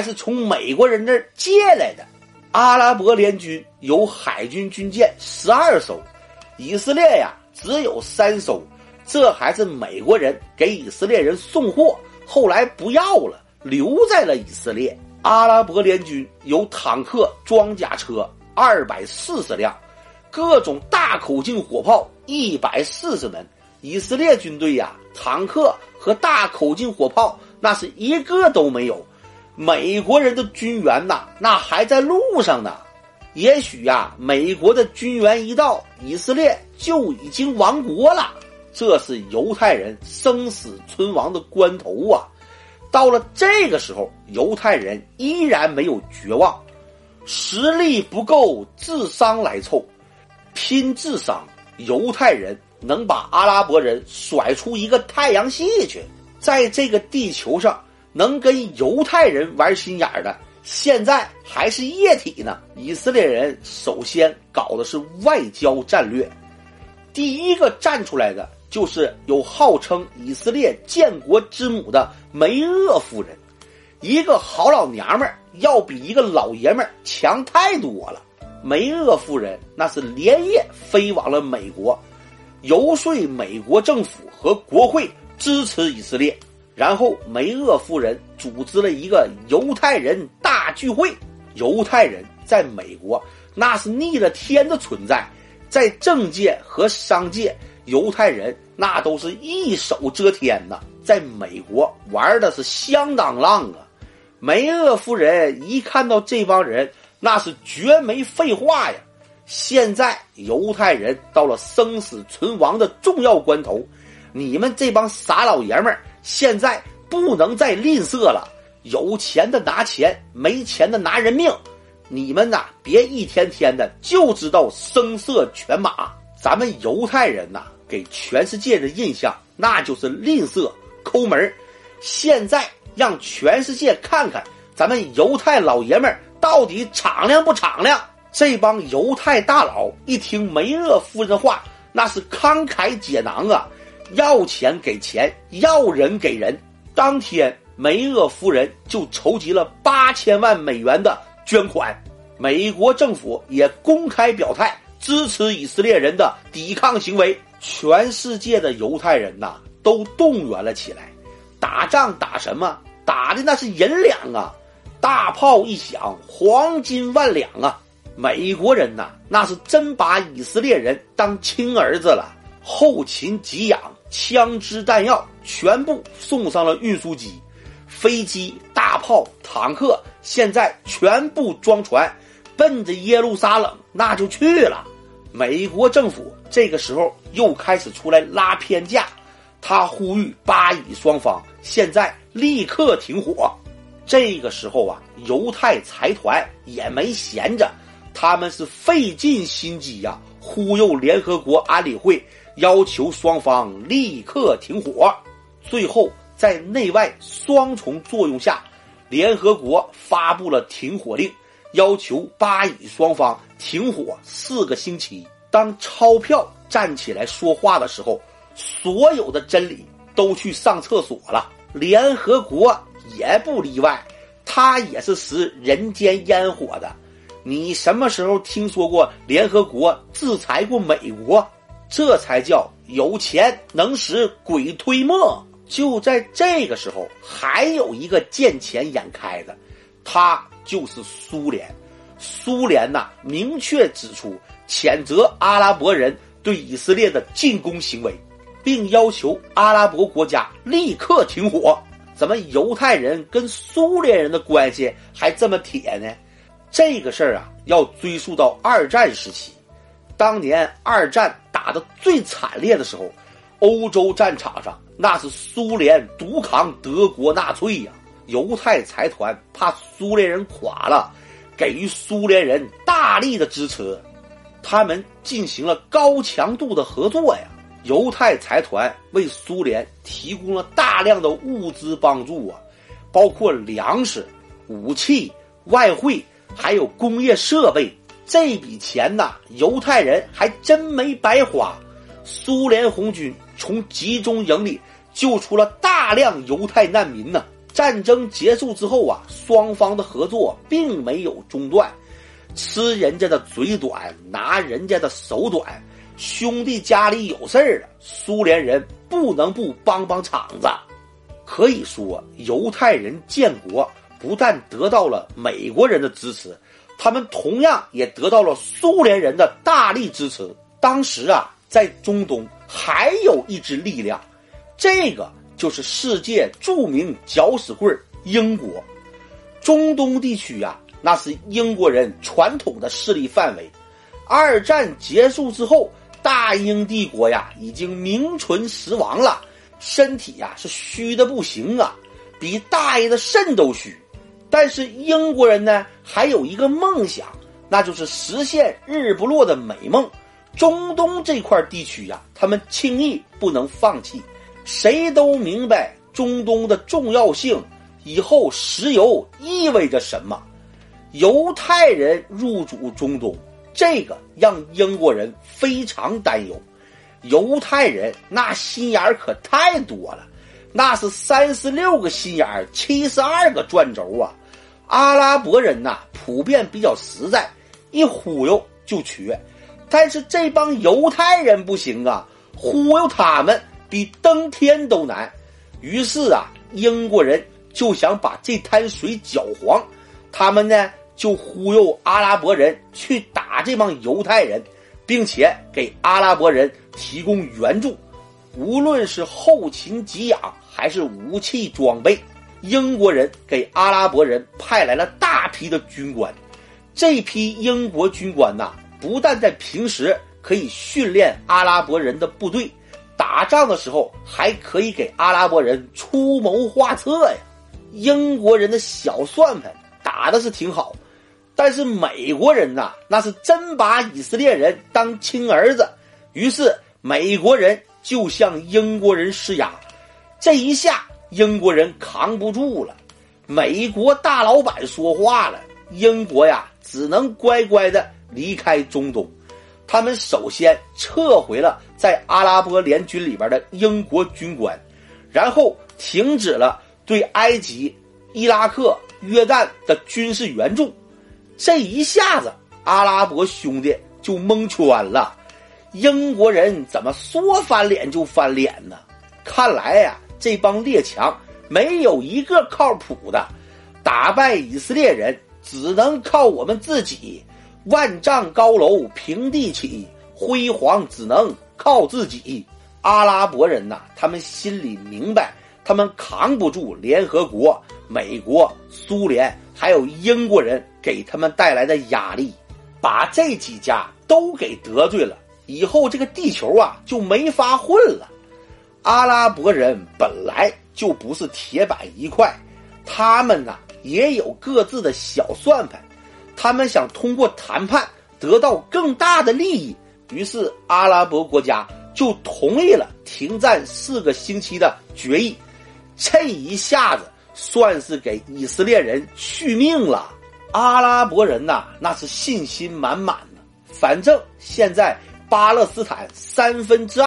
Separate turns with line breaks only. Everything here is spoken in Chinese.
还是从美国人那借来的。阿拉伯联军有海军军舰十二艘，以色列呀只有三艘，这还是美国人给以色列人送货，后来不要了，留在了以色列。阿拉伯联军有坦克、装甲车二百四十辆，各种大口径火炮一百四十门。以色列军队呀，坦克和大口径火炮那是一个都没有。美国人的军援呐，那还在路上呢。也许呀，美国的军援一到，以色列就已经亡国了。这是犹太人生死存亡的关头啊！到了这个时候，犹太人依然没有绝望，实力不够，智商来凑，拼智商。犹太人能把阿拉伯人甩出一个太阳系去，在这个地球上能跟犹太人玩心眼的，现在还是液体呢。以色列人首先搞的是外交战略，第一个站出来的。就是有号称以色列建国之母的梅厄夫人，一个好老娘们儿要比一个老爷们儿强太多了。梅厄夫人那是连夜飞往了美国，游说美国政府和国会支持以色列。然后梅厄夫人组织了一个犹太人大聚会。犹太人在美国那是逆了天的存在，在政界和商界。犹太人那都是一手遮天呐，在美国玩的是相当浪啊。梅厄夫人一看到这帮人，那是绝没废话呀。现在犹太人到了生死存亡的重要关头，你们这帮傻老爷们儿现在不能再吝啬了。有钱的拿钱，没钱的拿人命。你们呐，别一天天的就知道声色犬马。咱们犹太人呐。给全世界的印象，那就是吝啬、抠门现在让全世界看看，咱们犹太老爷们儿到底敞亮不敞亮？这帮犹太大佬一听梅厄夫人话，那是慷慨解囊啊，要钱给钱，要人给人。当天，梅厄夫人就筹集了八千万美元的捐款，美国政府也公开表态支持以色列人的抵抗行为。全世界的犹太人呐，都动员了起来。打仗打什么？打的那是银两啊！大炮一响，黄金万两啊！美国人呐，那是真把以色列人当亲儿子了。后勤给养、枪支弹药全部送上了运输机，飞机、大炮、坦克，现在全部装船，奔着耶路撒冷那就去了。美国政府这个时候又开始出来拉偏架，他呼吁巴以双方现在立刻停火。这个时候啊，犹太财团也没闲着，他们是费尽心机呀，忽悠联合国安理会，要求双方立刻停火。最后在内外双重作用下，联合国发布了停火令。要求巴以双方停火四个星期。当钞票站起来说话的时候，所有的真理都去上厕所了。联合国也不例外，他也是食人间烟火的。你什么时候听说过联合国制裁过美国？这才叫有钱能使鬼推磨。就在这个时候，还有一个见钱眼开的，他。就是苏联，苏联呐，明确指出谴责阿拉伯人对以色列的进攻行为，并要求阿拉伯国家立刻停火。怎么犹太人跟苏联人的关系还这么铁呢？这个事儿啊，要追溯到二战时期。当年二战打的最惨烈的时候，欧洲战场上那是苏联独扛德国纳粹呀。犹太财团怕苏联人垮了，给予苏联人大力的支持，他们进行了高强度的合作呀。犹太财团为苏联提供了大量的物资帮助啊，包括粮食、武器、外汇，还有工业设备。这笔钱呐，犹太人还真没白花。苏联红军从集中营里救出了大量犹太难民呢。战争结束之后啊，双方的合作并没有中断。吃人家的嘴短，拿人家的手短，兄弟家里有事儿了，苏联人不能不帮帮场子。可以说，犹太人建国不但得到了美国人的支持，他们同样也得到了苏联人的大力支持。当时啊，在中东还有一支力量，这个就是世界著名搅屎棍——英国。中东地区呀。那是英国人传统的势力范围。二战结束之后，大英帝国呀已经名存实亡了，身体呀是虚的不行啊，比大爷的肾都虚。但是英国人呢还有一个梦想，那就是实现日不落的美梦。中东这块地区呀，他们轻易不能放弃。谁都明白中东的重要性，以后石油意味着什么。犹太人入主中东，这个让英国人非常担忧。犹太人那心眼儿可太多了，那是三十六个心眼儿，七十二个转轴啊！阿拉伯人呐，普遍比较实在，一忽悠就瘸。但是这帮犹太人不行啊，忽悠他们比登天都难。于是啊，英国人就想把这滩水搅黄，他们呢？就忽悠阿拉伯人去打这帮犹太人，并且给阿拉伯人提供援助，无论是后勤给养还是武器装备，英国人给阿拉伯人派来了大批的军官。这批英国军官呐，不但在平时可以训练阿拉伯人的部队，打仗的时候还可以给阿拉伯人出谋划策呀。英国人的小算盘打的是挺好。但是美国人呐，那是真把以色列人当亲儿子，于是美国人就向英国人施压，这一下英国人扛不住了，美国大老板说话了，英国呀只能乖乖的离开中东，他们首先撤回了在阿拉伯联军里边的英国军官，然后停止了对埃及、伊拉克、约旦的军事援助。这一下子，阿拉伯兄弟就蒙圈了。英国人怎么说翻脸就翻脸呢？看来呀，这帮列强没有一个靠谱的。打败以色列人只能靠我们自己。万丈高楼平地起，辉煌只能靠自己。阿拉伯人呐，他们心里明白，他们扛不住联合国、美国、苏联。还有英国人给他们带来的压力，把这几家都给得罪了，以后这个地球啊就没法混了。阿拉伯人本来就不是铁板一块，他们呐也有各自的小算盘，他们想通过谈判得到更大的利益，于是阿拉伯国家就同意了停战四个星期的决议，这一下子。算是给以色列人续命了。阿拉伯人呐，那是信心满满的。反正现在巴勒斯坦三分之二。